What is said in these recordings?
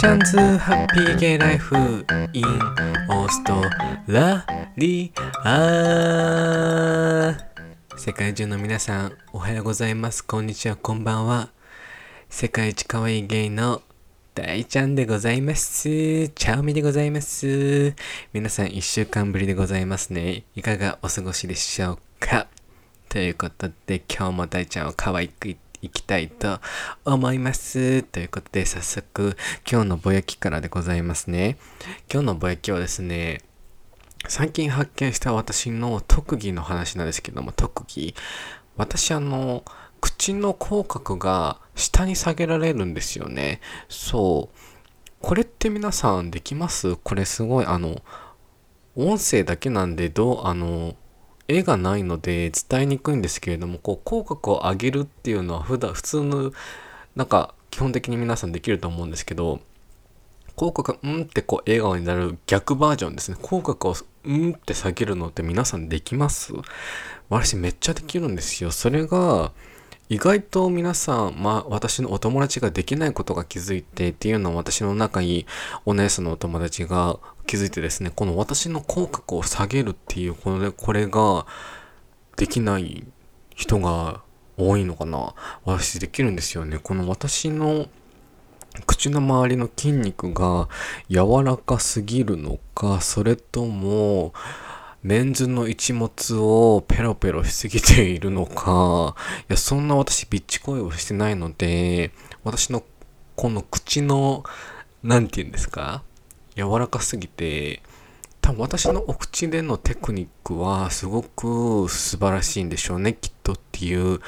ちゃんズハッピーゲイライフインオーストラリア世界中の皆さんおはようございます。こんにちは。こんばんは。世界一可愛いゲイの大ちゃんでございます。チャオミでございます。皆さん一週間ぶりでございますね。いかがお過ごしでしょうか？ということで今日も大ちゃんを可愛く言っていきたいと思います。ということで、早速、今日のぼやきからでございますね。今日のぼやきはですね、最近発見した私の特技の話なんですけども、特技。私、あの、口の口角が下に下げられるんですよね。そう。これって皆さんできます？これすごい、あの、音声だけなんで、どう、あの、絵がないので伝えにくいんですけれどもこう口角を上げるっていうのは普段普通のなんか基本的に皆さんできると思うんですけど口角がうんってこう笑顔になる逆バージョンですね。口角をうんって下げるのって皆さんできます？私めっちゃできるんですよ。それが意外と皆さん、まあ私のお友達ができないことが気づいてっていうのは私の仲いいお姉さんのお友達が気づいてですね、この私の口角を下げるっていう、これこれができない人が多いのかな私できるんですよね。この私の口の周りの筋肉が柔らかすぎるのか、それとも、メンズの一物をペロペロしすぎているのか、いや、そんな私ビッチ声をしてないので、私のこの口の、なんて言うんですか柔らかすぎて、多分私のお口でのテクニックはすごく素晴らしいんでしょうね、きっとっていう、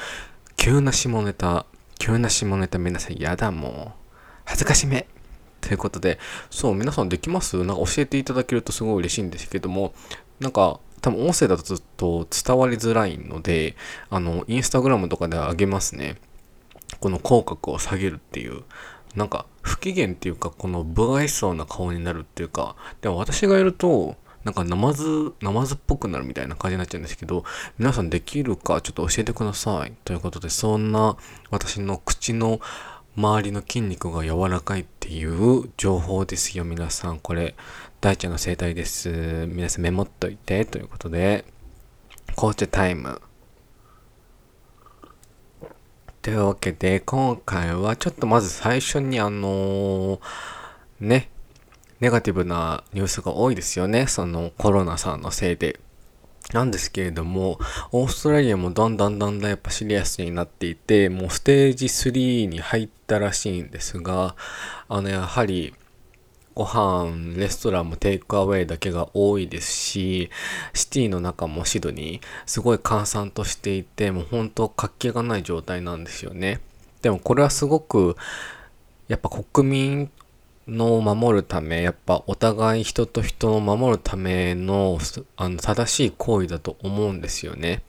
急な下ネタ、急な下ネタ皆さんやだもう。恥ずかしめ。ということで、そう、皆さんできます？なんか教えていただけるとすごい嬉しいんですけども、なんか、多分音声だとずっと伝わりづらいので、あの、インスタグラムとかで上げますね。この口角を下げるっていう。なんか、不機嫌っていうか、この不愛想な顔になるっていうか、でも私がやると、なんかナマズ、ナマズっぽくなるみたいな感じになっちゃうんですけど、皆さんできるかちょっと教えてください。ということで、そんな私の口の周りの筋肉が柔らかいっていう情報ですよ、皆さん。これ、大ちゃんの生態です。皆さんメモっといて、ということで、紅茶タイム。というわけで、今回はちょっとまず最初にあのー、ね、ネガティブなニュースが多いですよね。そのコロナさんのせいで。なんですけれども、オーストラリアもだんだんだんだんやっぱシリアスになっていて、もうステージ3に入ったらしいんですが、あの、やはり、ご飯、レストランもテイクアウェイだけが多いですし、シティの中もシドニー、すごい閑散としていて、もう本当活気がない状態なんですよね。でもこれはすごく、やっぱ国民のを守るため、やっぱお互い人と人を守るためのあの正しい行為だと思うんですよね。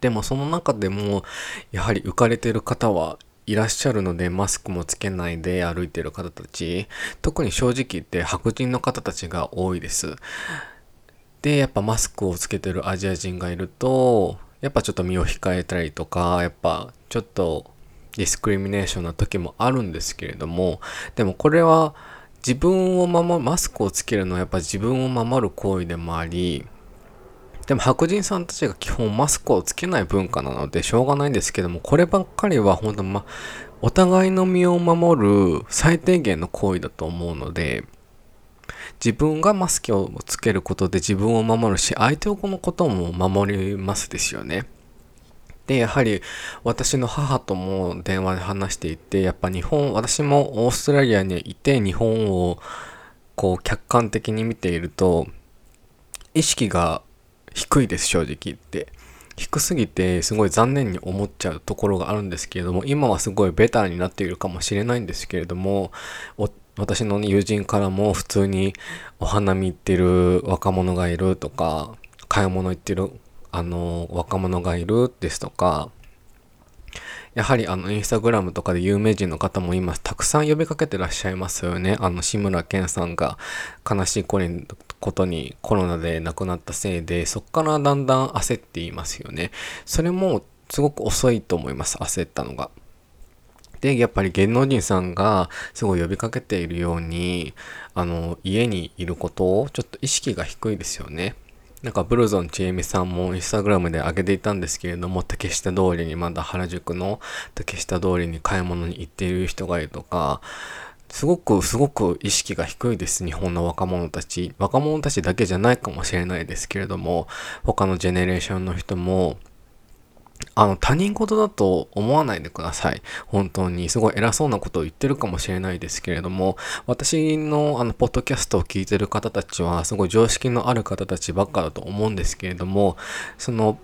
でもその中でも、やはり浮かれてる方はいらっしゃるので、マスクもつけないで歩いてる方たち、特に正直言って白人の方たちが多いです。で、やっぱマスクをつけてるアジア人がいると、やっぱちょっと身を控えたりとか、やっぱちょっとディスクリミネーションな時もあるんですけれども、でもこれは自分を守る、マスクをつけるのはやっぱ自分を守る行為でもあり、でも白人さんたちが基本マスクをつけない文化なのでしょうがないんですけども、こればっかりは本当ま、お互いの身を守る最低限の行為だと思うので、自分がマスクをつけることで自分を守るし、相手をこのことも守りますですよね。で、やはり私の母とも電話で話していて、やっぱ日本、私もオーストラリアにいて日本をこう客観的に見ていると、意識が低いです、正直言って。低すぎてすごい残念に思っちゃうところがあるんですけれども、今はすごいベターになっているかもしれないんですけれども、私の友人からも普通にお花見行ってる若者がいるとか、買い物行ってるあの、若者がいるですとか、やはりあの、インスタグラムとかで有名人の方も今、たくさん呼びかけてらっしゃいますよね。あの、志村けんさんが悲しいことにコロナで亡くなったせいで、そこからだんだん焦っていますよね。それもすごく遅いと思います。焦ったのが。で、やっぱり芸能人さんがすごい呼びかけているように、あの、家にいることをちょっと意識が低いですよね。なんかブルゾンちえみさんもインスタグラムで上げていたんですけれども、竹下通りにまだ原宿の竹下通りに買い物に行っている人がいるとか、すごくすごく意識が低いです、日本の若者たち。若者たちだけじゃないかもしれないですけれども、他のジェネレーションの人も、あの、他人事だと思わないでください。本当に、すごい偉そうなことを言ってるかもしれないですけれども、私のあの、ポッドキャストを聞いてる方たちは、すごい常識のある方たちばっかだと思うんですけれども、その、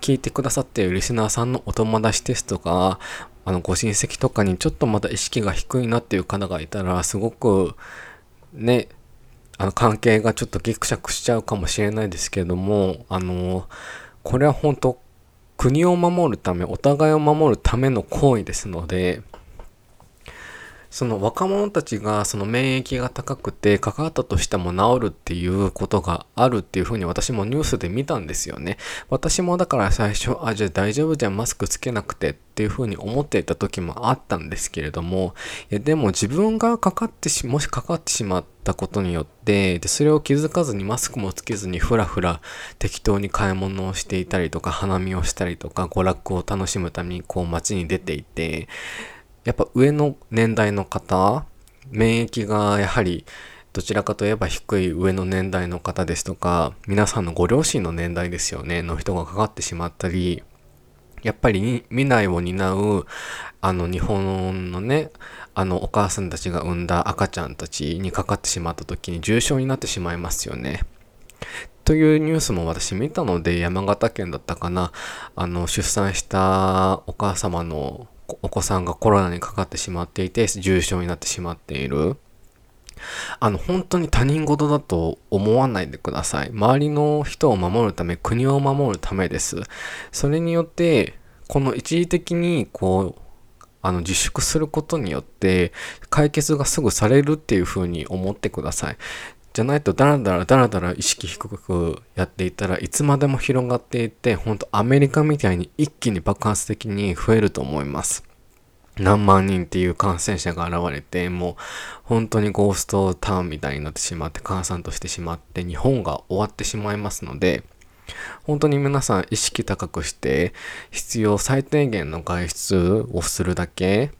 聞いてくださっているリスナーさんのお友達ですとか、あの、ご親戚とかにちょっとまた意識が低いなっていう方がいたら、すごく、ね、あの、関係がちょっとギクシャクしちゃうかもしれないですけれども、あの、これは本当国を守るため、お互いを守るための行為ですので、その若者たちがその免疫が高くてかかったとしても治るっていうことがあるっていうふうに私もニュースで見たんですよね。私もだから最初、あ、じゃあ大丈夫じゃん、マスクつけなくてっていうふうに思っていた時もあったんですけれども、いやでも自分がかかってし、もしかかってしまったことによって、で、それを気づかずにマスクもつけずにふらふら適当に買い物をしていたりとか、花見をしたりとか、娯楽を楽しむためにこう街に出ていて、やっぱ上の年代の方、免疫がやはりどちらかといえば低い上の年代の方ですとか、皆さんのご両親の年代ですよね、の人がかかってしまったり、やっぱり未来を担う、あの日本のね、あのお母さんたちが産んだ赤ちゃんたちにかかってしまった時に重症になってしまいますよね。というニュースも私見たので、山形県だったかな、あの出産したお母様のお子さんがコロナにかかってしまっていて、重症になってしまっている。あの、本当に他人事だと思わないでください。周りの人を守るため、国を守るためです。それによって、この一時的に、こう、あの、自粛することによって、解決がすぐされるっていう風に思ってください。じゃないとダラダラダラダラ意識低くやっていたらいつまでも広がっていってほんとアメリカみたいに一気に爆発的に増えると思います。何万人っていう感染者が現れてもう本当にゴーストタウンみたいになってしまって閑散としてしまって日本が終わってしまいますので本当に皆さん意識高くして必要最低限の外出をするだけ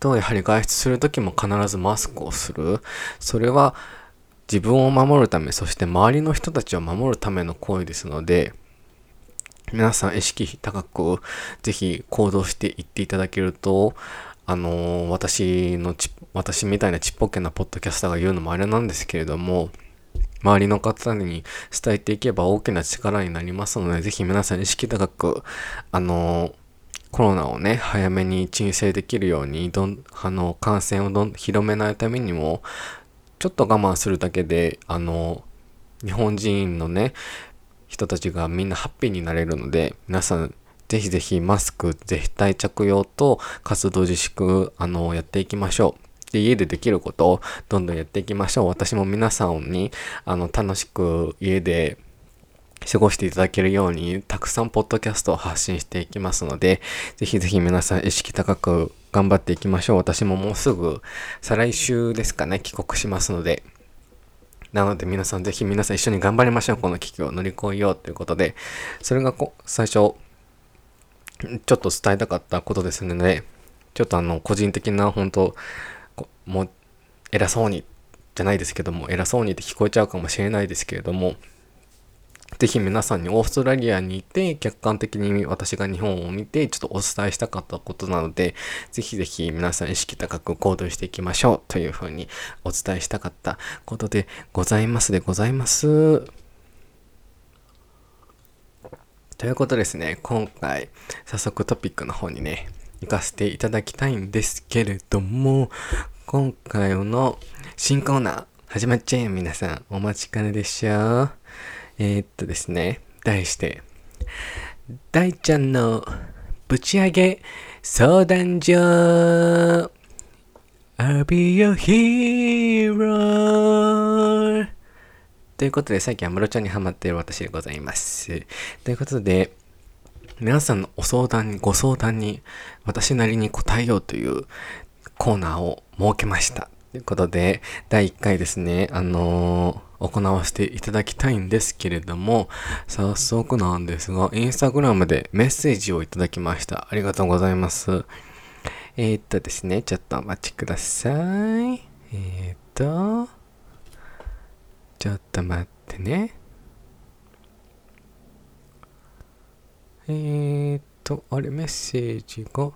とやはり外出する時も必ずマスクをするそれは自分を守るため、そして周りの人たちを守るための行為ですので、皆さん意識高くぜひ行動していっていただけると、あのー、私のち、私みたいなちっぽけなポッドキャスターが言うのもあれなんですけれども、周りの方に伝えていけば大きな力になりますので、ぜひ皆さん意識高く、あのー、コロナをね、早めに鎮静できるように、どん、あの、感染をどん広めないためにも、ちょっと我慢するだけで、あの、日本人のね、人たちがみんなハッピーになれるので、皆さん、ぜひぜひマスク絶対着用と活動自粛、あの、やっていきましょう。で、家でできることをどんどんやっていきましょう。私も皆さんに、あの、楽しく家で過ごしていただけるように、たくさんポッドキャストを発信していきますので、ぜひぜひ皆さん意識高く頑張っていきましょう。私ももうすぐ、再来週ですかね、帰国しますので。なので皆さんぜひ皆さん一緒に頑張りましょう。この危機を乗り越えようということで、それがこ最初、ちょっと伝えたかったことですので、ちょっとあの、個人的な本当、もう、偉そうに、じゃないですけども、偉そうにって聞こえちゃうかもしれないですけれども、ぜひ皆さんにオーストラリアにいて客観的に私が日本を見てちょっとお伝えしたかったことなのでぜひぜひ皆さん意識高く行動していきましょうというふうにお伝えしたかったことでございますでございます。ということですね、今回早速トピックの方にね、行かせていただきたいんですけれども、今回の新コーナー始まっちゃえ皆さん。お待ちかねでしょう。えー、っとですね、題して、大ちゃんのぶち上げ相談所 I'll be your hero ということで、最近安室ちゃんにハマっている私でございます。ということで、皆さんのお相談に、ご相談に私なりに答えようというコーナーを設けました。ということで、第1回ですね、あのー、行わせていただきたいんですけれども、早速なんですが、インスタグラムでメッセージをいただきました。ありがとうございます。えー、っとですね、ちょっとお待ちください。えー、っと、ちょっと待ってね。えー、っと、あれ、メッセージが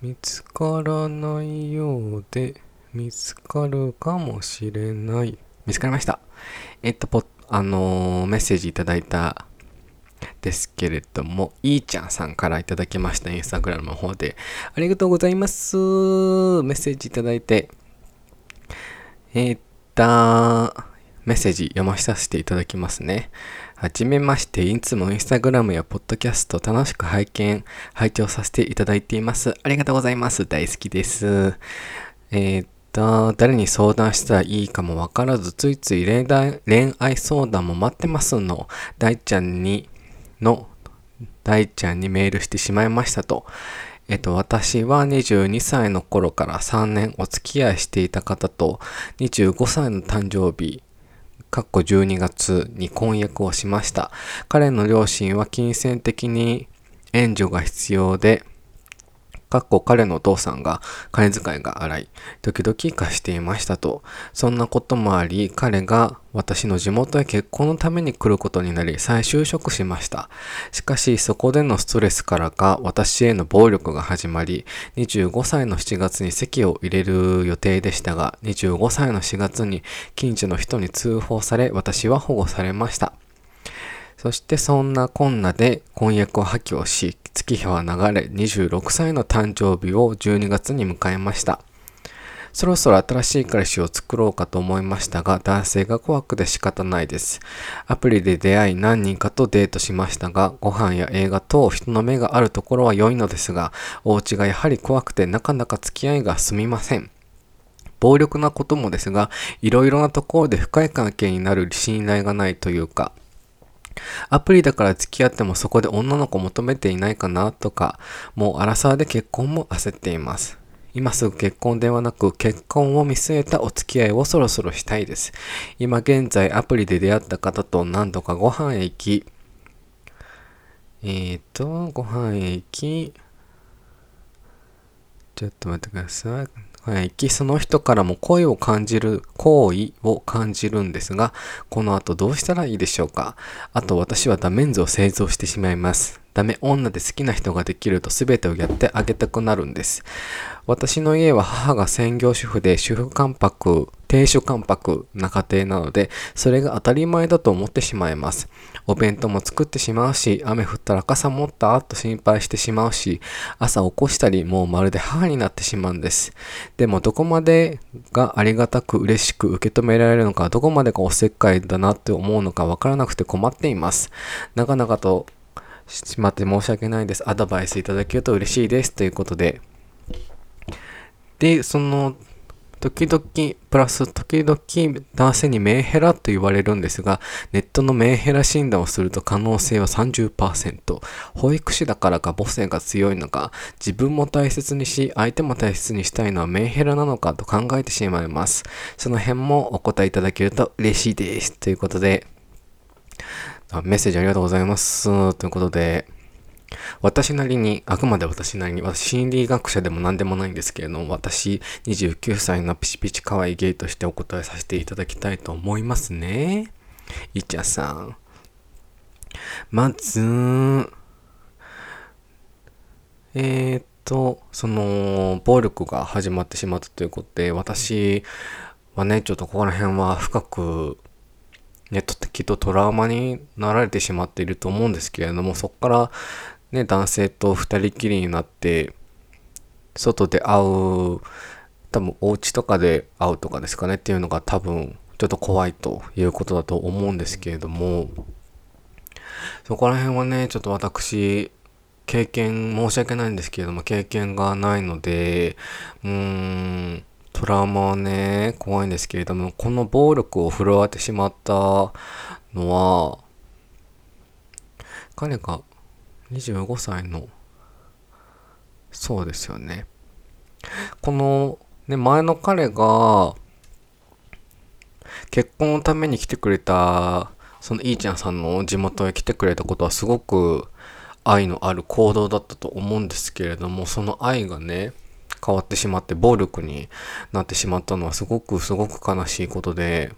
見つからないようで、見つかるかもしれない。見つかりました。えっと、ポあのー、メッセージいただいたですけれども、いーちゃんさんからいただきました、インスタグラムの方で。ありがとうございます。メッセージいただいて。えー、っと、メッセージ読ませさせていただきますね。はじめまして、いつもインスタグラムやポッドキャスト楽しく拝見、拝聴させていただいています。ありがとうございます。大好きです。えー、と、誰に相談したらいいかもわからず、ついつい恋愛相談も待ってますの、大ちゃんに、の、大ちゃんにメールしてしまいましたと。えっと、私は22歳の頃から3年お付き合いしていた方と、25歳の誕生日、かっこ12月に婚約をしました。彼の両親は金銭的に援助が必要で、かっこ彼のお父さんが金遣いが荒い、時々貸していましたと。そんなこともあり、彼が私の地元へ結婚のために来ることになり、再就職しました。しかし、そこでのストレスからか、私への暴力が始まり、25歳の7月に籍を入れる予定でしたが、25歳の4月に近所の人に通報され、私は保護されました。そしてそんなこんなで婚約を破棄をし、月日は流れ26歳の誕生日を12月に迎えました。そろそろ新しい彼氏を作ろうかと思いましたが、男性が怖くて仕方ないです。アプリで出会い何人かとデートしましたが、ご飯や映画等人の目があるところは良いのですが、お家がやはり怖くてなかなか付き合いが済みません。暴力なこともですが、いろいろなところで深い関係になる信頼がないというか、アプリだから付き合ってもそこで女の子求めていないかなとか、もう荒沢で結婚も焦っています。今すぐ結婚ではなく結婚を見据えたお付き合いをそろそろしたいです。今現在アプリで出会った方と何度かご飯へ行き、えーと、ご飯へ行き、ちょっと待ってください。はい、その人からも恋を感じる、好意を感じるんですが、この後どうしたらいいでしょうか？あと私はダメンズを製造してしまいます。ダメ女で好きな人ができると全てをやってあげたくなるんです。私の家は母が専業主婦で主婦関白、亭主関白な家庭なので、それが当たり前だと思ってしまいます。お弁当も作ってしまうし、雨降ったら傘持ったと心配してしまうし、朝起こしたり、もうまるで母になってしまうんです。でもどこまでがありがたく嬉しく受け止められるのか、どこまでがおせっかいだなって思うのかわからなくて困っています。なかなかとしまって申し訳ないです。アドバイスいただけると嬉しいです。ということで。で、その、時々、プラス時々男性にメンヘラと言われるんですが、ネットのメンヘラ診断をすると可能性は30%。保育士だからか母性が強いのか、自分も大切にし、相手も大切にしたいのはメンヘラなのかと考えてしまいます。その辺もお答えいただけると嬉しいです。ということで、あメッセージありがとうございます。ということで、私なりに、あくまで私なりに、私心理学者でも何でもないんですけれども、私29歳のピチピチ可愛いゲイとしてお答えさせていただきたいと思いますね。いちゃさん。まず、えー、っと、その、暴力が始まってしまったということで、私はね、ちょっとここら辺は深くネットってきっとトラウマになられてしまっていると思うんですけれども、そこからね、男性と二人きりになって、外で会う、多分お家とかで会うとかですかねっていうのが多分ちょっと怖いということだと思うんですけれども、そこら辺はね、ちょっと私、経験、申し訳ないんですけれども、経験がないので、うーん、トラウマはね、怖いんですけれども、この暴力を振るわれてしまったのは、彼が25歳のそうですよね。このね前の彼が結婚のために来てくれたそのいいちゃんさんの地元へ来てくれたことはすごく愛のある行動だったと思うんですけれどもその愛がね変わってしまって暴力になってしまったのはすごくすごく悲しいことで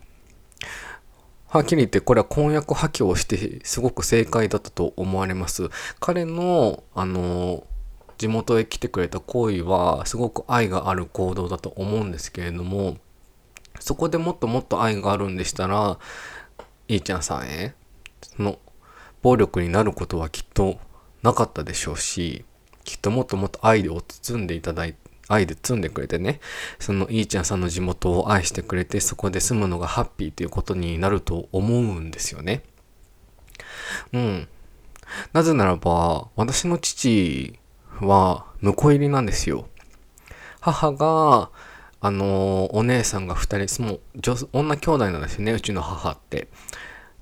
はっきり言ってこれは婚約破棄をしてすごく正解だったと思われます。彼のあの地元へ来てくれた行為はすごく愛がある行動だと思うんですけれどもそこでもっともっと愛があるんでしたらいいちゃんさんへその暴力になることはきっとなかったでしょうしきっともっともっと愛で包んでいただい愛で包んでくれてねそのいいちゃんさんの地元を愛してくれてそこで住むのがハッピーということになると思うんですよね。うん。なぜならば私の父は婿入りなんですよ。母があのお姉さんが2人もう女女兄弟なんですよねうちの母って。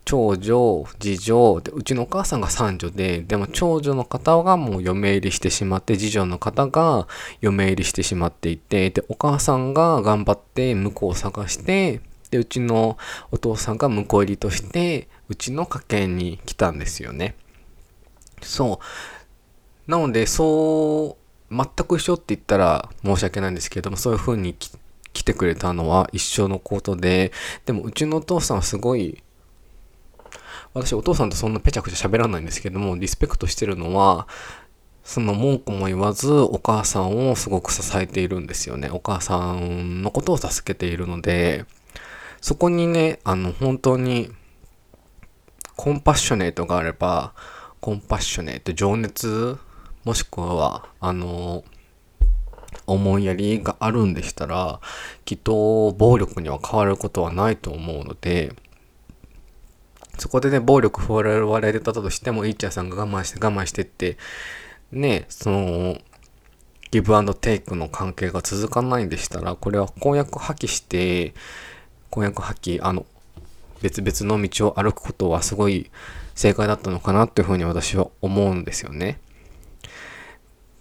長女、次女、でうちのお母さんが三女で、でも長女の方がもう嫁入りしてしまって、次女の方が嫁入りしてしまっていて、で、お母さんが頑張って婿を探して、で、うちのお父さんが婿入りとして、うちの家系に来たんですよね。そう。なので、そう、全く一緒って言ったら申し訳ないんですけども、そういう風に来てくれたのは一緒のことで、でもうちのお父さんはすごい私お父さんとそんなぺちゃくちゃ喋らないんですけども、リスペクトしてるのは、その文句も言わずお母さんをすごく支えているんですよね。お母さんのことを助けているので、そこにね、あの本当にコンパッショネートがあれば、コンパッショネート、情熱、もしくは、あの、思いやりがあるんでしたら、きっと暴力には変わることはないと思うので、そこでね、暴力振られてたとしても、イーチャーさんが我慢して我慢してって、ね、その、ギブアンドテイクの関係が続かないんでしたら、これは婚約破棄して、婚約破棄、あの、別々の道を歩くことはすごい正解だったのかなっていうふうに私は思うんですよね。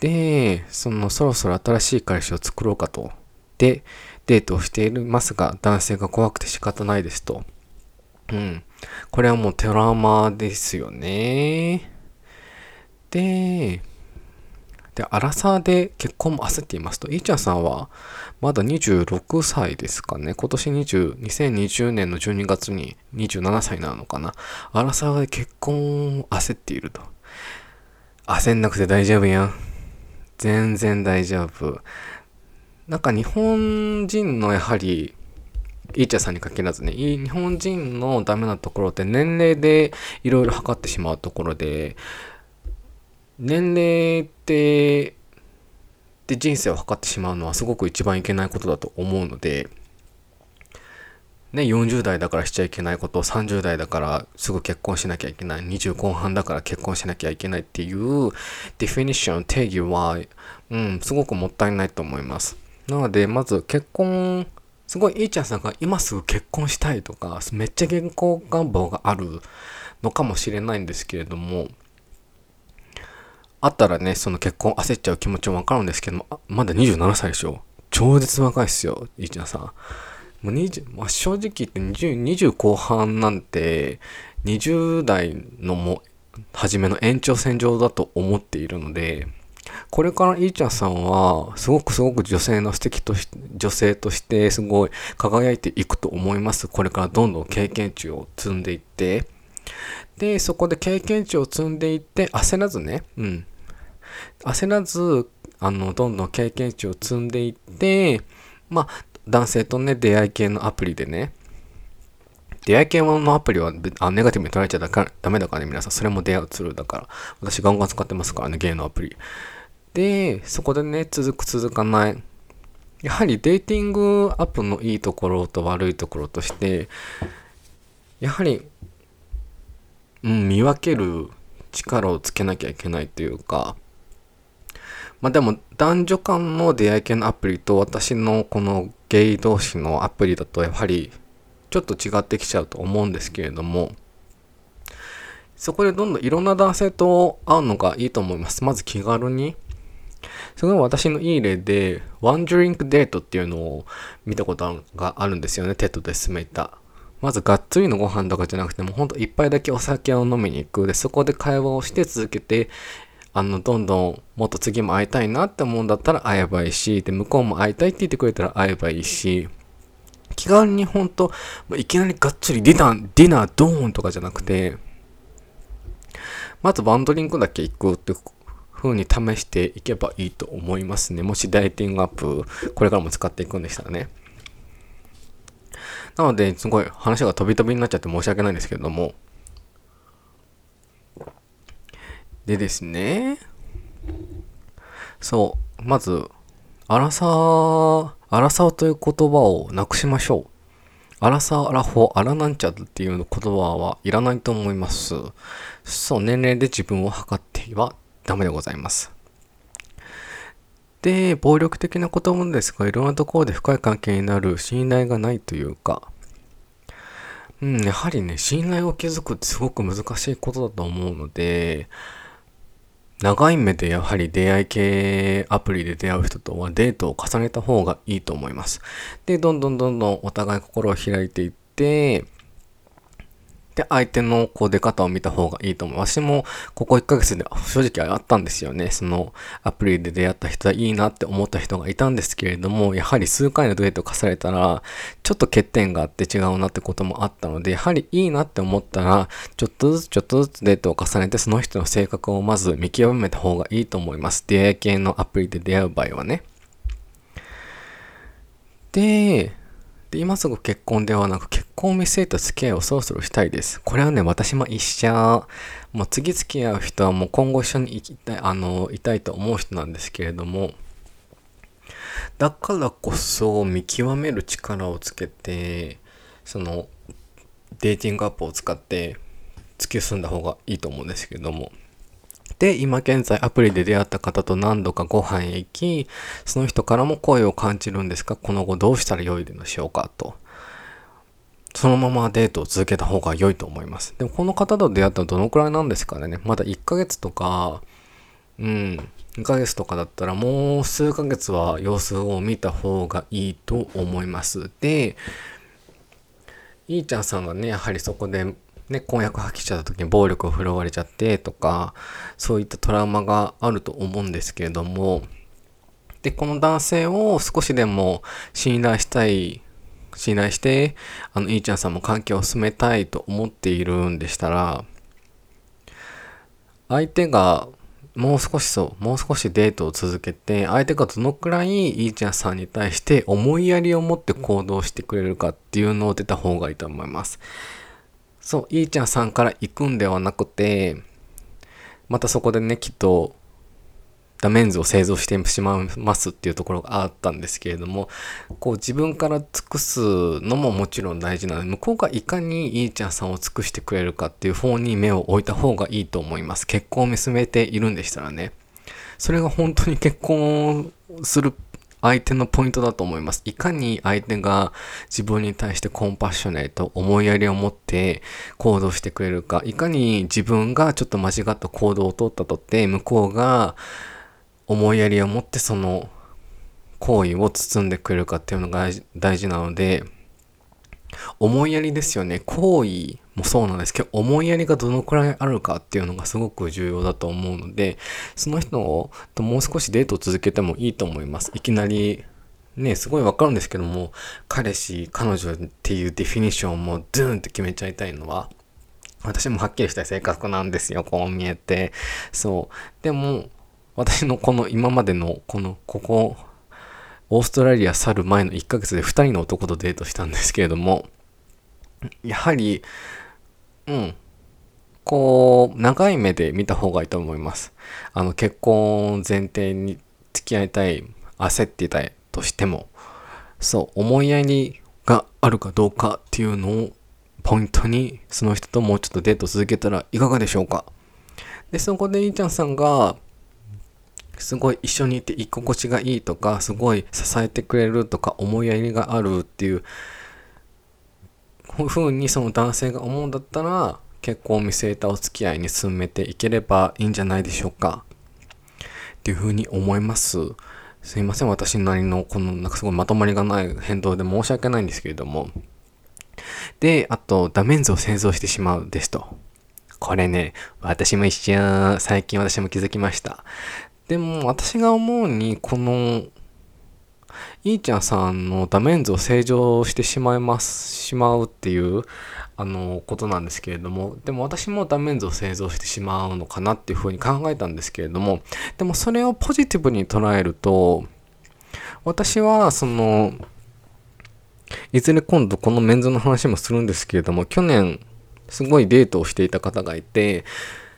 で、そのそろそろ新しい彼氏を作ろうかと。で、デートをしていますが、男性が怖くて仕方ないですと。うん。これはもうトラウマですよね。で、で、アラサーで結婚も焦っていますと、イーチャーさんはまだ26歳ですかね。今年20、2020年の12月に27歳なのかな。アラサーで結婚を焦っていると。焦んなくて大丈夫やん。全然大丈夫。なんか日本人のやはりイーチャーさんに限らずね、日本人のダメなところって年齢でいろいろ測ってしまうところで、年齢って、で人生を測ってしまうのはすごく一番いけないことだと思うので、ね、40代だからしちゃいけないこと30代だからすぐ結婚しなきゃいけない20後半だから結婚しなきゃいけないっていうディフィニッション定義は、うん、すごくもったいないと思います。なのでまず結婚すごい、いーちゃんさんが今すぐ結婚したいとか、めっちゃ健康願望があるのかもしれないんですけれども、あったらね、その結婚焦っちゃう気持ちもわかるんですけども、まだ27歳でしょ？超絶若いっすよ、いーちゃんさん。もう20まあ、正直言って 20, 20後半なんて、20代のも、初めの延長線上だと思っているので、これからいーちゃんさんは、すごくすごく女性の素敵とし、女性としてすごい輝いていくと思います。これからどんどん経験値を積んでいって。で、そこで経験値を積んでいって、焦らずね、うん。焦らず、あの、どんどん経験値を積んでいって、まあ、男性とね、出会い系のアプリでね、出会い系のアプリはあネガティブに捉えちゃダメだからね、皆さん。それも出会うツールだから。私ガンガン使ってますからね、ゲイのアプリ。で、そこでね、続く続かない。やはりデーティングアップのいいところと悪いところとして、やはり、うん、見分ける力をつけなきゃいけないというか、まあでも男女間の出会い系のアプリと私のこのゲイ同士のアプリだとやはりちょっと違ってきちゃうと思うんですけれども、そこでどんどんいろんな男性と会うのがいいと思います。まず気軽に。それが私のいい例で、ワンドリンクデートっていうのを見たことがあるんですよね。テッドで進めた。まずがっつりのご飯とかじゃなくても、ほんと一杯だけお酒を飲みに行く。で、そこで会話をして続けて、あの、どんどんもっと次も会いたいなって思うんだったら会えばいいし、で、向こうも会いたいって言ってくれたら会えばいいし、気軽にほんと、いきなりがっつりディナー、ディナードーンとかじゃなくて、まず one drink だけ行くって風に試していけばいいと思いますね。もし dating app、これからも使っていくんでしたらね。なので、すごい話が飛び飛びになっちゃって申し訳ないんですけれども。でですね。そう、まず、アラサー、アラサーという言葉をなくしましょう。アラサー、アラフォー、アラなんちゃっていう言葉はいらないと思います。そう、年齢で自分を測ってはダメでございます。で、暴力的な言葉ですが、いろんなところで深い関係になる信頼がないというか、うん、やはりね、信頼を築くってすごく難しいことだと思うので、長い目でやはり出会い系アプリで出会う人とはデートを重ねた方がいいと思います。で、どんどんどんどんお互い心を開いていって、で、相手のこう出方を見た方がいいと思う。私もここ1ヶ月で正直あったんですよね。そのアプリで出会った人はいいなって思った人がいたんですけれども、やはり数回のデートを重ねたら、ちょっと欠点があって違うなってこともあったので、やはりいいなって思ったら、ちょっとずつちょっとずつデートを重ねて、その人の性格をまず見極めた方がいいと思います。出会い系のアプリで出会う場合はね。で、で、今すぐ結婚ではなく結婚を見据えた付き合いをそろそろしたいです。これはね、私も一緒。もう次付き合う人はもう今後一緒に行きたい、あの、いたいと思う人なんですけれども、だからこそ見極める力をつけて、その、デーティングアップを使って突き進んだ方がいいと思うんですけれども、で、今現在アプリで出会った方と何度かご飯へ行き、その人からも声を感じるんですが、この後どうしたら良いでしょうかと。そのままデートを続けた方が良いと思います。でもこの方と出会ったのどのくらいなんですかねまだ1ヶ月とか、うん、2ヶ月とかだったらもう数ヶ月は様子を見た方がいいと思います。で、いーちゃんさんがね、やはりそこでね、婚約破棄しちゃった時に暴力を振るわれちゃってとか、そういったトラウマがあると思うんですけれども、で、この男性を少しでも信頼したい、信頼して、あの、いーちゃんさんも関係を進めたいと思っているんでしたら、相手がもう少しそう、もう少しデートを続けて、相手がどのくらいいーちゃんさんに対して思いやりを持って行動してくれるかっていうのを出た方がいいと思います。そう、いーちゃんさんから行くんではなくて、またそこでね、きっと、ダメンズを製造してしまいますっていうところがあったんですけれども、こう自分から尽くすのももちろん大事なので、向こうがいかにいーちゃんさんを尽くしてくれるかっていう方に目を置いた方がいいと思います。結婚を見つめているんでしたらね。それが本当に結婚する相手のポイントだと思います。いかに相手が自分に対してコンパッショネート、思いやりを持って行動してくれるか、いかに自分がちょっと間違った行動をとったとって、向こうが思いやりを持ってその行為を包んでくれるかっていうのが大事なので、思いやりですよね。行為もそうなんですけど、思いやりがどのくらいあるかっていうのがすごく重要だと思うので、その人ともう少しデートを続けてもいいと思います。いきなり、ね、すごいわかるんですけども、彼氏、彼女っていうディフィニッションもドゥーンって決めちゃいたいのは、私もはっきりしたい性格なんですよ、こう見えて。そう。でも、私のこの今までの、この、ここ、オーストラリア去る前の1ヶ月で2人の男とデートしたんですけれども、やはり、うん。こう、長い目で見た方がいいと思います。あの、結婚前提に付き合いたい、焦っていたいとしても、そう、思いやりがあるかどうかっていうのをポイントに、その人ともうちょっとデート続けたらいかがでしょうか。で、そこでいーちゃんさんが、すごい一緒にいて居心地がいいとか、すごい支えてくれるとか、思いやりがあるっていう、ふうにその男性が思うんだったら、結婚を見据えたお付き合いに進めていければいいんじゃないでしょうか。っていうふうに思います。すいません、私なりのこのなんかすごいまとまりがない変動で申し訳ないんですけれども。で、あと、ダメンズを製造してしまうですと。これね、私も一瞬、最近私も気づきました。でも、私が思うに、この、いーちゃんさんのダメンズを正常してしまいます、しまうっていう、あの、ことなんですけれども、でも私もダメンズを製造してしまうのかなっていうふうに考えたんですけれども、でもそれをポジティブに捉えると、私は、その、いずれ今度このメンズの話もするんですけれども、去年、すごいデートをしていた方がいて、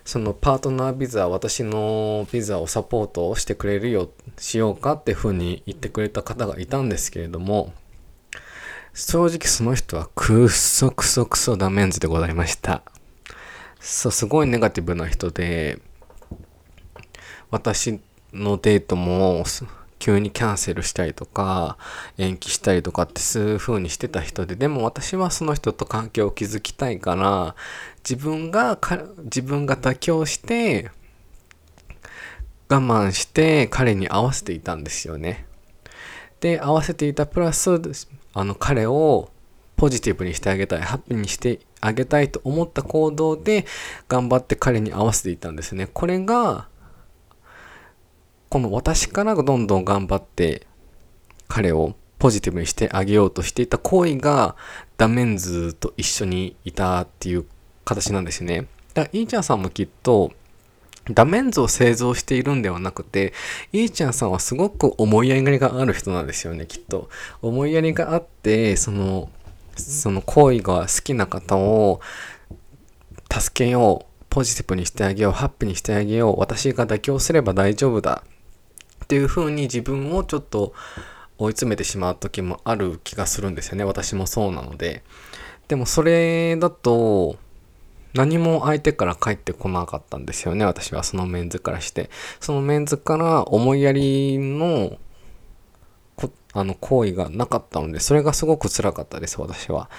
そのパートナービザ、私のビザをサポートしてくれるよ、しようかっていうふうに言ってくれた方がいたんですけれども、正直その人はくっそくそくそダメンズでございました。そう、すごいネガティブな人で、私のデートも急にキャンセルしたりとか延期したりとかってそういう風にしてた人ででも私はその人と関係を築きたいから自分が自分が妥協して我慢して彼に合わせていたんですよね。で合わせていたプラスあの彼をポジティブにしてあげたいハッピーにしてあげたいと思った行動で頑張って彼に合わせていたんですね。これがこの私からどんどん頑張って彼をポジティブにしてあげようとしていた行為がダメンズと一緒にいたっていう形なんですね。だからイーちゃんさんもきっとダメンズを製造しているんではなくて、イーちゃんさんはすごく思いやりがある人なんですよね、きっと。思いやりがあって、その、その行為が好きな方を助けよう、ポジティブにしてあげよう、ハッピーにしてあげよう、私が妥協すれば大丈夫だっていう風に自分をちょっと追い詰めてしまう時もある気がするんですよね。私もそうなので。でもそれだと何も相手から返ってこなかったんですよね。私はそのメンズからして。そのメンズから思いやりのあの行為がなかったのでそれがすごく辛かったです私は。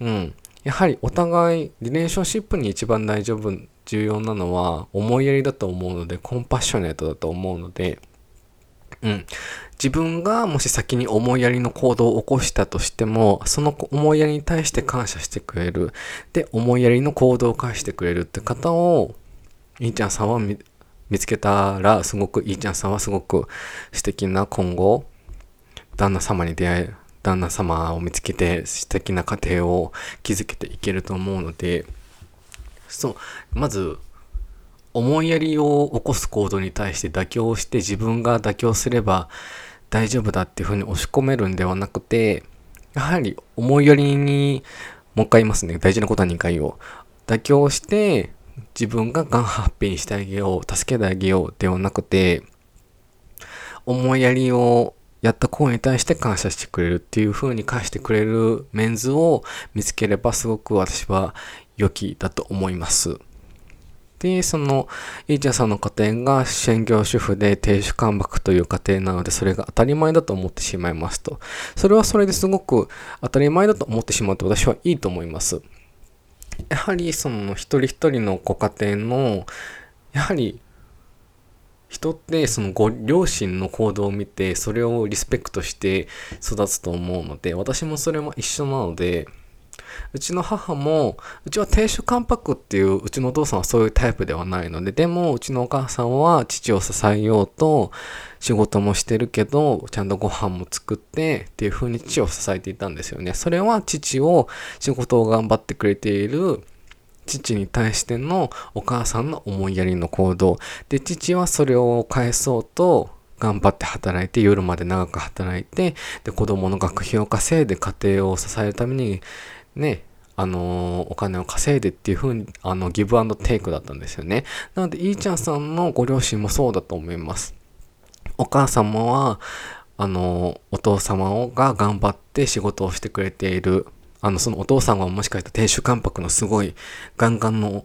うん。やはりお互いリレーションシップに一番大丈夫重要なのは思いやりだと思うのでコンパッショネートだと思うのでうん。自分がもし先に思いやりの行動を起こしたとしても、その思いやりに対して感謝してくれる。で、思いやりの行動を返してくれるって方を、いいちゃんさんは見つけたら、すごく、いいちゃんさんはすごく素敵な今後、旦那様に出会え、旦那様を見つけて素敵な家庭を築けていけると思うので、そう、まず、思いやりを起こす行動に対して妥協して自分が妥協すれば大丈夫だっていうふうに押し込めるんではなくて、やはり思いやりに、もう一回言いますね。大事なことは2回を。妥協して、自分がガンハッピーにしてあげよう、助けてあげようではなくて、思いやりをやった行為に対して感謝してくれるっていう風に返してくれるメンズを見つければすごく私は良きだと思います。で、その、イーチャさんの家庭が専業主婦で亭主関白という家庭なので、それが当たり前だと思ってしまいますと。それはそれですごく当たり前だと思ってしまうと私はいいと思います。やはりその一人一人のご家庭の、やはり人ってそのご両親の行動を見てそれをリスペクトして育つと思うので私もそれも一緒なのでうちの母も、うちは亭主関白っていう、うちのお父さんはそういうタイプではないので、でも、うちのお母さんは父を支えようと、仕事もしてるけど、ちゃんとご飯も作ってっていう風に父を支えていたんですよね。それは父を仕事を頑張ってくれている父に対してのお母さんの思いやりの行動。で、父はそれを返そうと頑張って働いて、夜まで長く働いて、で、子供の学費を稼いで家庭を支えるためにね、あのー、お金を稼いでっていう風に、あの、ギブアンドテイクだったんですよね。なので、いーちゃんさんのご両親もそうだと思います。お母様は、あのー、お父様が頑張って仕事をしてくれている。あの、そのお父さんはもしかしたら亭主関白のすごいガンガンの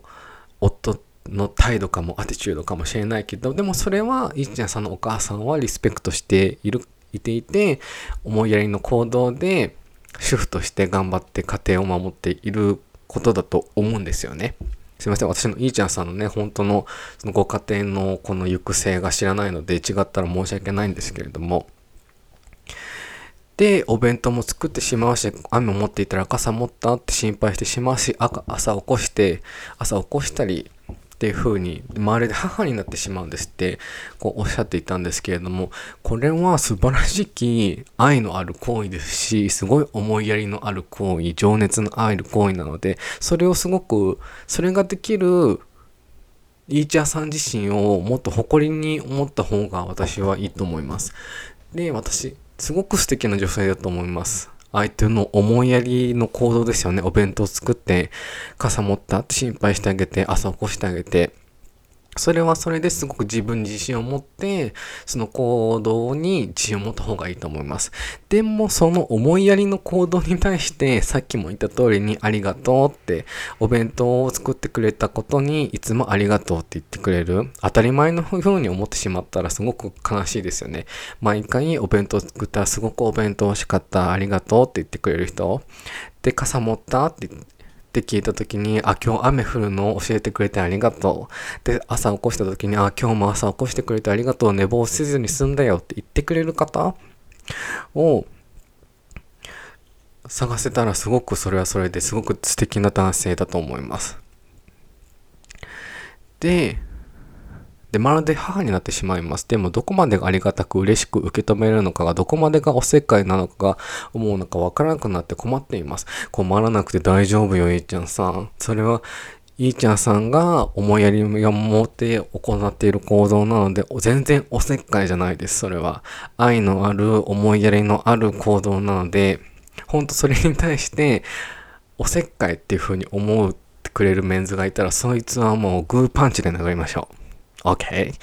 夫の態度かもアティチュードかもしれないけど、でもそれは、いーちゃんさんのお母さんはリスペクトしている、いていて、思いやりの行動で、主婦として頑張って家庭を守っていることだと思うんですよね。すいません。私のいーちゃんさんのね、本当のそのご家庭のこの行く末が知らないので違ったら申し訳ないんですけれども。で、お弁当も作ってしまうし、雨持っていたら傘持ったって心配してしまうし、朝起こして、朝起こしたり、っていう風に周りで母になってしまうんですってこうおっしゃっていたんですけれどもこれは素晴らしき愛のある行為ですしすごい思いやりのある行為情熱のある行為なのでそれをすごくそれができるイーチャーさん自身をもっと誇りに思った方が私はいいと思います。で私すごく素敵な女性だと思います。相手の思いやりの行動ですよね。お弁当作って、傘持ったって心配してあげて、朝起こしてあげて、それはそれですごく自分自信を持って、その行動に自信を持った方がいいと思います。でも、その思いやりの行動に対して、さっきも言った通りにありがとうって、お弁当を作ってくれたことにいつもありがとうって言ってくれる。当たり前のように思ってしまったらすごく悲しいですよね。毎回お弁当作ったらすごくお弁当美味しかった、ありがとうって言ってくれる人。で、傘持ったってって聞いた時に、あ、今日雨降るの？教えてくれてありがとう。で、朝起こした時に、あ、今日も朝起こしてくれてありがとう。寝坊せずに済んだよって言ってくれる方を探せたらすごくそれはそれですごく素敵な男性だと思います。で、で、まるで母になってしまいます。でも、どこまでがありがたく嬉しく受け止めるのかが、どこまでがおせっかいなのかが思うのかわからなくなって困っています。困らなくて大丈夫よ、いーちゃんさん。それは、いーちゃんさんが思いやりを持って行っている行動なので、全然おせっかいじゃないです、それは。愛のある、思いやりのある行動なので、ほんとそれに対して、おせっかいっていう風に思ってくれるメンズがいたら、そいつはもうグーパンチで殴りましょう。OK?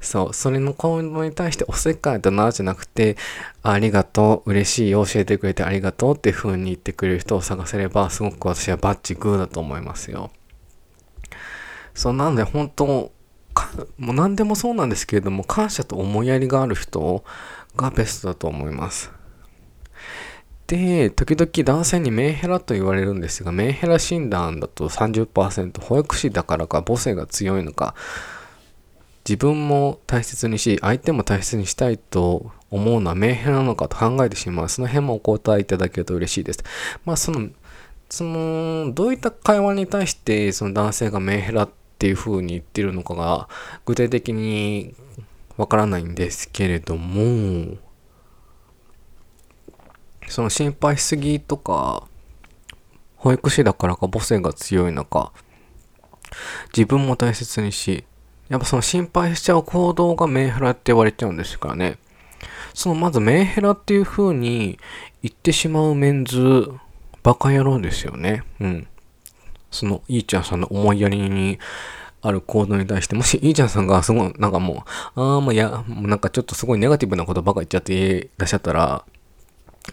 そう、それの行動に対しておせっかいだなじゃなくて、ありがとう、嬉しい、教えてくれてありがとうっていう風に言ってくれる人を探せれば、すごく私はバッチグーだと思いますよ。そう、なんで本当、もう何でもそうなんですけれども、感謝と思いやりがある人がベストだと思います。で、時々男性にメンヘラと言われるんですが、メンヘラ診断だと30%、保育士だからか母性が強いのか、自分も大切にし、相手も大切にしたいと思うのはメンヘラなのかと考えてしまう。その辺もお答えいただけると嬉しいです。まあ、その、その、どういった会話に対して、その男性がメンヘラっていう風に言ってるのかが、具体的にわからないんですけれども、その心配しすぎとか、保育士だからか母性が強いのか、自分も大切にし、やっぱその心配しちゃう行動がメンヘラって言われちゃうんですからね。そのまずメンヘラっていう風に言ってしまうメンズ、バカ野郎ですよね。うん。その、いーちゃんさんの思いやりにある行動に対して、もしいーちゃんさんがすごい、なんかもう、ああ、もういや、もうなんかちょっとすごいネガティブなことばか言っちゃっていらっしゃったら、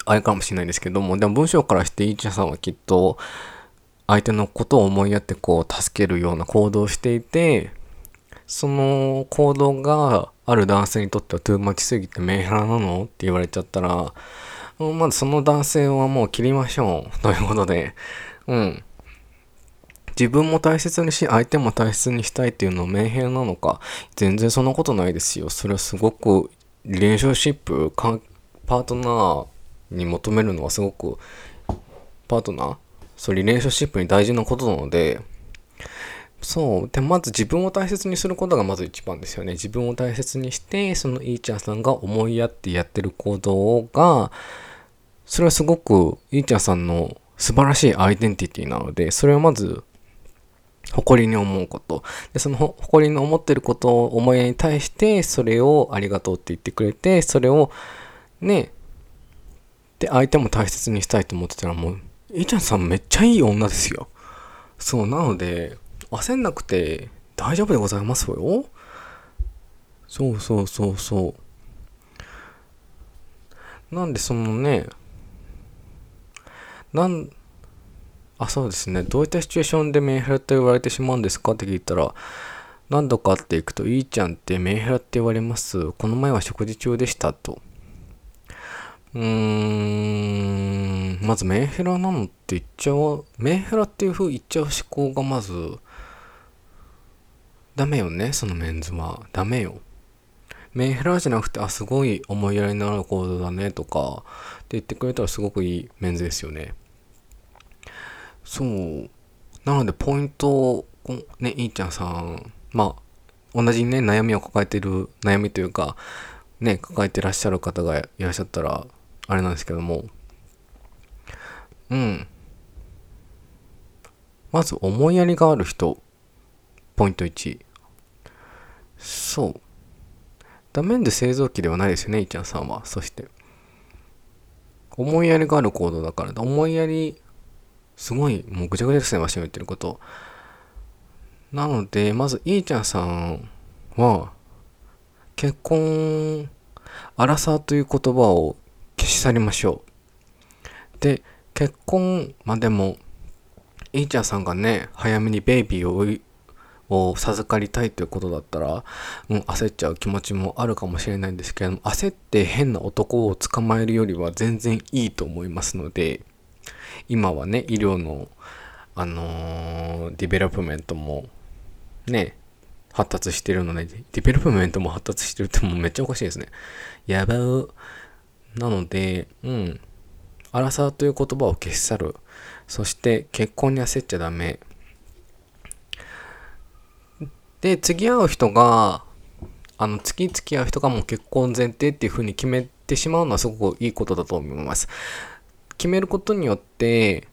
あれかもしれないんですけども、でも文章からしていーちゃんさんはきっと、相手のことを思いやってこう、助けるような行動をしていて、その行動がある男性にとってはトゥーマチすぎてメンヘラなの？って言われちゃったら、まずその男性はもう切りましょう。ということで、うん。自分も大切にし、相手も大切にしたいっていうのはメンヘラなのか、全然そんなことないですよ。それはすごく、リレーションシップ、パートナーに求めるのはすごく、パートナー？そう、リレーションシップに大事なことなので、そう。で、まず自分を大切にすることがまず一番ですよね。自分を大切にして、そのイーチャーさんが思いやってやってる行動が、それはすごくイーチャーさんの素晴らしいアイデンティティなので、それをまず誇りに思うこと。で、その誇りに思ってることを思いやりに対して、それをありがとうって言ってくれて、それをね、で、相手も大切にしたいと思ってたらもう、イーちゃんさんめっちゃいい女ですよ。そう、なので、焦んなくて大丈夫でございますよ。そうそうそうそう。なんでそのね、なん、あ、そうですね。どういったシチュエーションでメンヘラと言われてしまうんですかって聞いたら、何度かっていくと、いいちゃんってメンヘラって言われます。この前は食事中でしたと。うーん。まずメンヘラなのって言っちゃう、メンヘラっていう風言っちゃう思考がまず、ダメよね、そのメンズは。ダメよ。メンヘラじゃなくて、あ、すごい思いやりのある行動だねとか、って言ってくれたらすごくいいメンズですよね。そう。なので、ポイント、ね、いいちゃんさん、まあ、同じね、悩みを抱えてる、悩みというか、ね、抱えてらっしゃる方がいらっしゃったら、あれなんですけども、うん。まず、思いやりがある人、ポイント1。そう。ダメンで製造機ではないですよね、いちゃんさんは。そして。思いやりがある行動だから、思いやり、すごい、もうぐちゃぐちゃですね、わしの言ってること。なので、まず、いーちゃんさんは、結婚、アラサーという言葉を消し去りましょう。で、結婚、まあでも、いーちゃんさんがね、早めに baby をを授かりたいということだったら、うん、焦っちゃう気持ちもあるかもしれないんですけれども、焦って変な男を捕まえるよりは全然いいと思いますので、今はね、医療の、あのー、 development も、ね、発達してるので、 development も発達してるってもうめっちゃおかしいですね。やばう。なので、うん。アラサーという言葉を消し去る。そして結婚に焦っちゃダメ。で、次会う人が、あの、次付き合う人がもう結婚前提っていう風に決めてしまうのはすごくいいことだと思います。決めることによって、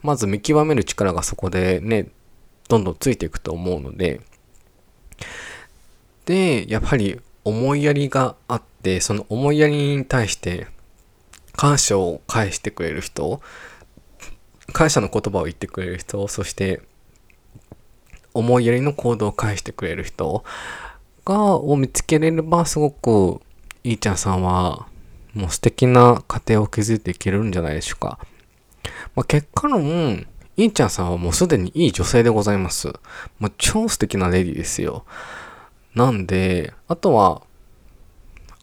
まず見極める力がそこでね、どんどんついていくと思うので、で、やっぱり思いやりがあって、その思いやりに対して感謝を返してくれる人、感謝の言葉を言ってくれる人、そして思いやりの行動を返してくれる人が、を見つけれればすごく、いいちゃんさんはもう素敵な家庭を築いていけるんじゃないでしょうか。まあ、結果論、いいちゃんさんはもうすでにいい女性でございます。もう超素敵なレディですよ。なんで、あとは、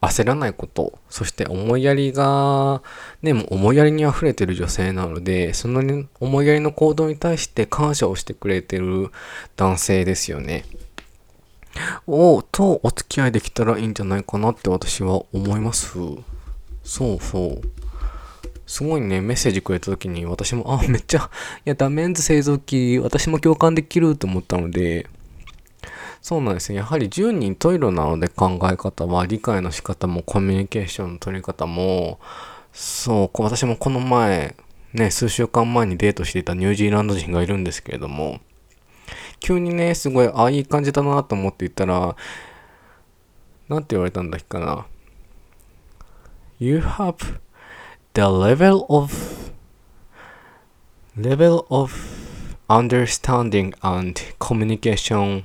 焦らないこと、そして思いやりが、ね、もう思いやりに溢れてる女性なので、その、思いやりの行動に対して感謝をしてくれてる男性ですよね。を、とお付き合いできたらいいんじゃないかなって私は思います。そうそう。すごいね、メッセージくれた時に私も、あ、めっちゃ、いや、ダメンズ製造機、私も共感できると思ったので、そうなんですね。やはり10人トイレなので考え方は理解の仕方もコミュニケーションの取り方も、そう、私もこの前、ね、数週間前にデートしていたニュージーランド人がいるんですけれども、急にね、すごい、ああ、いい感じだなと思って言ったら、なんて言われたんだっけかな。You have the level of level of understanding and communication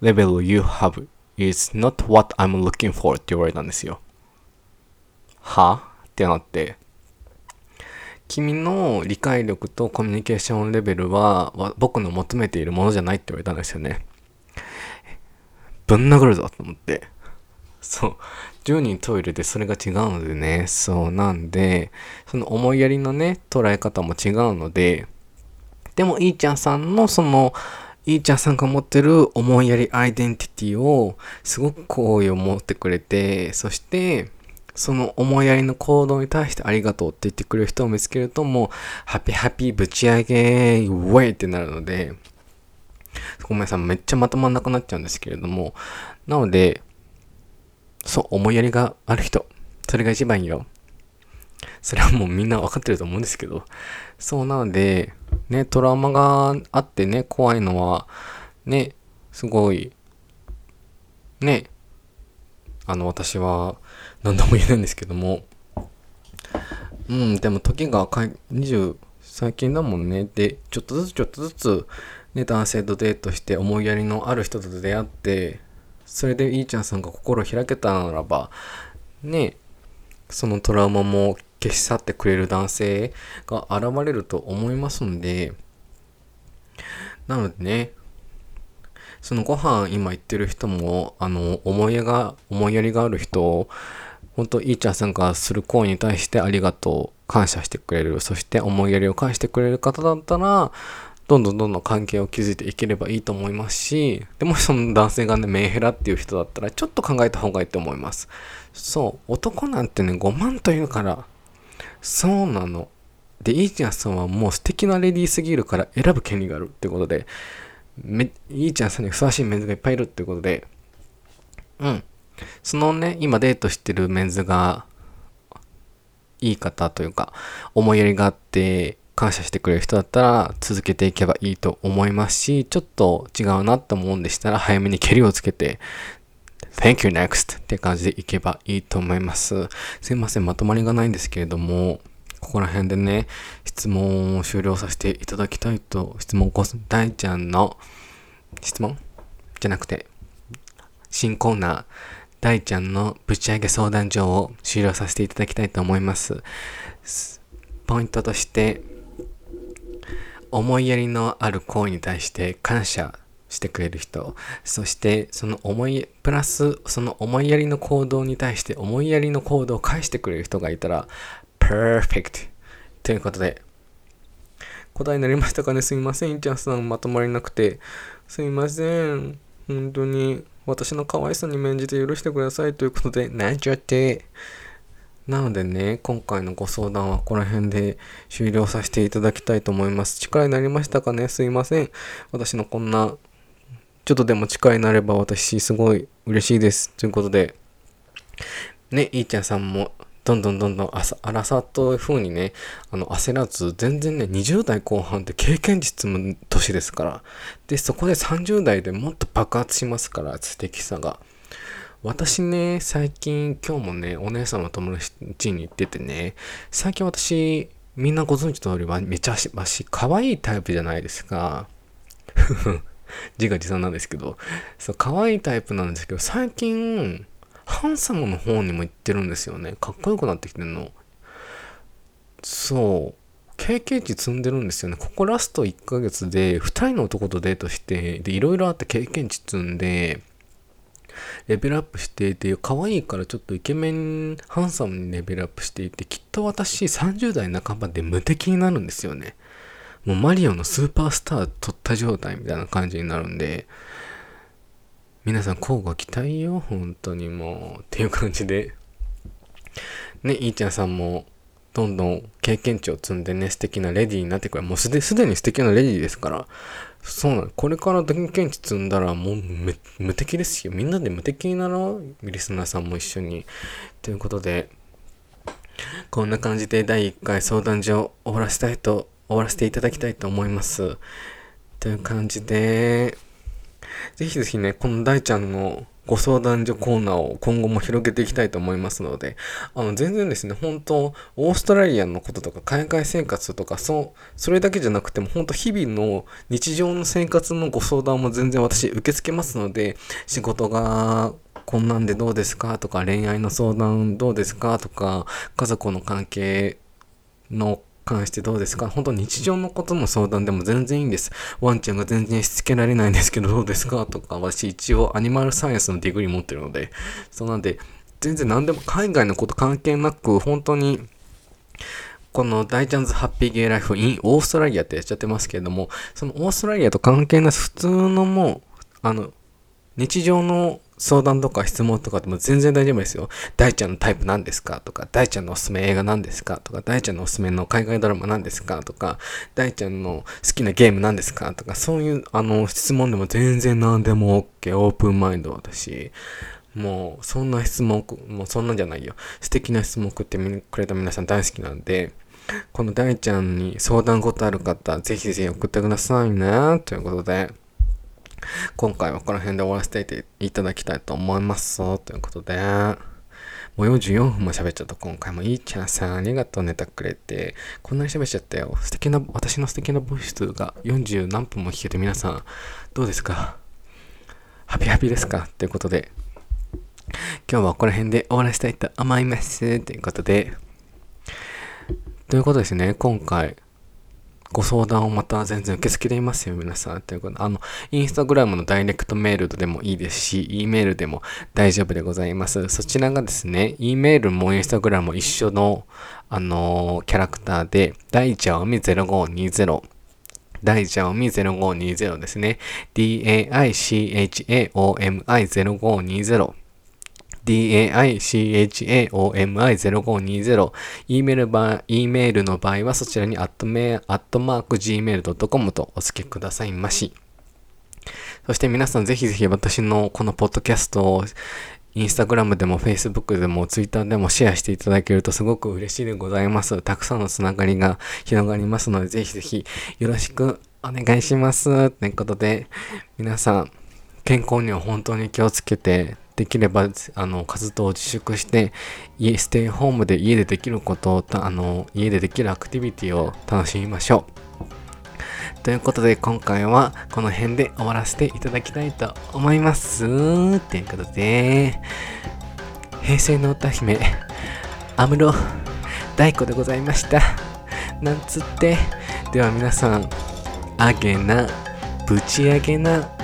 level you have is not what I'm looking for って言われたんですよ。は？ってなって。君の理解力とコミュニケーションレベルは僕の求めているものじゃないって言われたんですよね。ぶん殴るぞと思って。そう。10人トイレでそれが違うのでね。そうなんで、その思いやりのね、捉え方も違うので、でも、いーちゃんさんのその、いーちゃんさんが持ってる思いやりアイデンティティをすごく好意を持ってくれて、そして、その思いやりの行動に対してありがとうって言ってくれる人を見つけるともう、ハピハピぶち上げウェイってなるので、ごめんなさい、めっちゃまとまんなくなっちゃうんですけれども、なので、そう、思いやりがある人、それが一番いいよ。それはもうみんなわかってると思うんですけど、そうなので、ね、トラウマがあってね、怖いのは、ね、すごい、ね、あの、私は何度も言えないんですけども、うん、でも時が20、最近だもんね。で、ちょっとずつちょっとずつ、ね、男性とデートして思いやりのある人と出会って、それでいいちゃんさんが心を開けたならば、ね、そのトラウマも消し去ってくれる男性が現れると思いますんで、なのでね、そのご飯今言ってる人も、あの、思いやが、思いやりがある人本当いいちゃんさんがする行為に対してありがとう、感謝してくれる、そして思いやりを返してくれる方だったら、どんどんどんどん関係を築いていければいいと思いますし、でもその男性がね、メンヘラっていう人だったら、ちょっと考えた方がいいと思います。そう、男なんてね、5万というから、そうなの。で、イーチャンさんはもう素敵なレディーすぎるから選ぶ権利があるってことで、め、イーチャンさんにふさわしいメンズがいっぱいいるってことで、うん。そのね、今デートしてるメンズが、いい方というか、思いやりがあって、感謝してくれる人だったら続けていけばいいと思いますし、ちょっと違うなって思うんでしたら早めに蹴りをつけて、Thank you next って感じでいけばいいと思います。すいません、まとまりがないんですけれども、ここら辺でね、質問を終了させていただきたいと、質問こそ、大ちゃんの質問？じゃなくて、新コーナー、大ちゃんのぶち上げ相談所を終了させていただきたいと思います。ポイントとして、思いやりのある行為に対して感謝してくれる人、そしてその思い、プラスその思いやりの行動に対して思いやりの行動を返してくれる人がいたら、perfect! ということで、答えになりましたかね？すいません、インちゃんさんまとまりなくて。すいません。本当に私の可愛さに免じて許してくださいということで、なんちゃって。なのでね、今回のご相談はここら辺で終了させていただきたいと思います。力になりましたかね？すいません。私のこんな、ちょっとでも力になれば私すごい嬉しいです。ということで、ね、いーちゃんさんもどんどんどんどんあさ、らさという風にね、あの、焦らず、全然ね、20代後半って経験値積む年ですから。で、そこで30代でもっと爆発しますから、素敵さが。私ね、最近、今日もね、お姉さんの友達に行っててね、最近私、みんなご存知通りは、めちゃしばし、可愛いタイプじゃないですか。自画自賛なんですけど、そう、可愛いタイプなんですけど、最近、ハンサムの方にも行ってるんですよね。かっこよくなってきてんの。そう。経験値積んでるんですよね。ここラスト1ヶ月で2人の男とデートして、で、いろいろあって経験値積んで、レベルアップしていて、可愛いからちょっとイケメン、ハンサムにレベルアップしていて、きっと私30代半ばで無敵になるんですよね。もうマリオのスーパースター取った状態みたいな感じになるんで、皆さん交互期待よ、本当にもう。っていう感じで。ね、いーちゃんさんも、どんどん経験値を積んでね、素敵なレディーになってくる。もうすで、すでに素敵なレディーですから。そうなの。これから経験値積んだらもう無敵ですよ。みんなで無敵になろう。リスナーさんも一緒に。ということで、こんな感じで第1回相談所を終わらせたいと、終わらせていただきたいと思います。という感じで、ぜひぜひね、この大ちゃんのご相談所コーナーを今後も広げていきたいと思いますので、あの、全然ですね、本当オーストラリアのこととか、海外生活とか、そう、それだけじゃなくても、本当日々の日常の生活のご相談も全然私受け付けますので、仕事がこんなんでどうですかとか、恋愛の相談どうですかとか、家族の関係の関してどうですか？本当日常のことの相談でも全然いいんです。ワンちゃんが全然しつけられないんですけどどうですか？とか、私一応アニマルサイエンスのディグリ持ってるので、そうなんで、全然何でも海外のこと関係なく、本当に、この大チャンズハッピーゲイライフ in オーストラリアってやっちゃってますけれども、そのオーストラリアと関係なし普通のもう、あの、日常の相談とか質問とかでも全然大丈夫ですよ。大ちゃんのタイプ何ですかとか、大ちゃんのおすすめ映画何ですかとか、大ちゃんのおすすめの海外ドラマ何ですかとか、大ちゃんの好きなゲーム何ですかとか、そういうあの質問でも全然何でも OK、オープンマインドだし、もうそんな質問、もうそんなんじゃないよ。素敵な質問送ってくれた皆さん大好きなんで、この大ちゃんに相談事ある方、ぜひぜひ送ってくださいね。ということで、今回はこの辺で終わらせていただきたいと思います。ということで、もう44分も喋っちゃった今回もいいちゃんさんありがとうネタくれて、こんなに喋っちゃったよ。素敵な、私の素敵なボイスが40何分も聞けて皆さん、どうですか？ハピハピですか？ということで、今日はこの辺で終わらせたいと思います。ということで、ということですね、今回、ご相談をまた全然受け付けていますよ、皆さん。ということで、あの、インスタグラムのダイレクトメールでもいいですし、E メールでも大丈夫でございます。そちらがですね、E メールもインスタグラムも一緒の、あのー、キャラクターで、大茶おみ0520、大茶おみ0520ですね。daichaomi0520 daichaomi0520 e メール場 e メールの場合はそちらにアットメアットマーク gmail.com とお付けくださいまし。そして皆さんぜひぜひ私のこのポッドキャストをインスタグラムでもフェイスブックでもツイッターでもシェアしていただけるとすごく嬉しいでございます。たくさんのつながりが広がりますのでぜひぜひよろしくお願いします。ということで皆さん健康には本当に気をつけてできればあの活動を自粛して家ステイホームで家でできることをあの家でできるアクティビティを楽しみましょう。ということで今回はこの辺で終わらせていただきたいと思います。ということで平成の歌姫安室大子でございました。なんつってでは皆さんあげなぶち上げな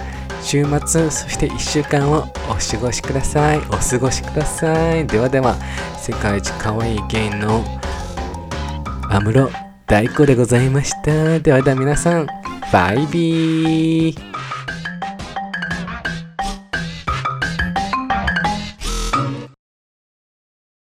週末そして1週間をお過ごしください。お過ごしください。ではでは世界一可愛いゲイの安室大子でございました。ではでは皆さんバイビー。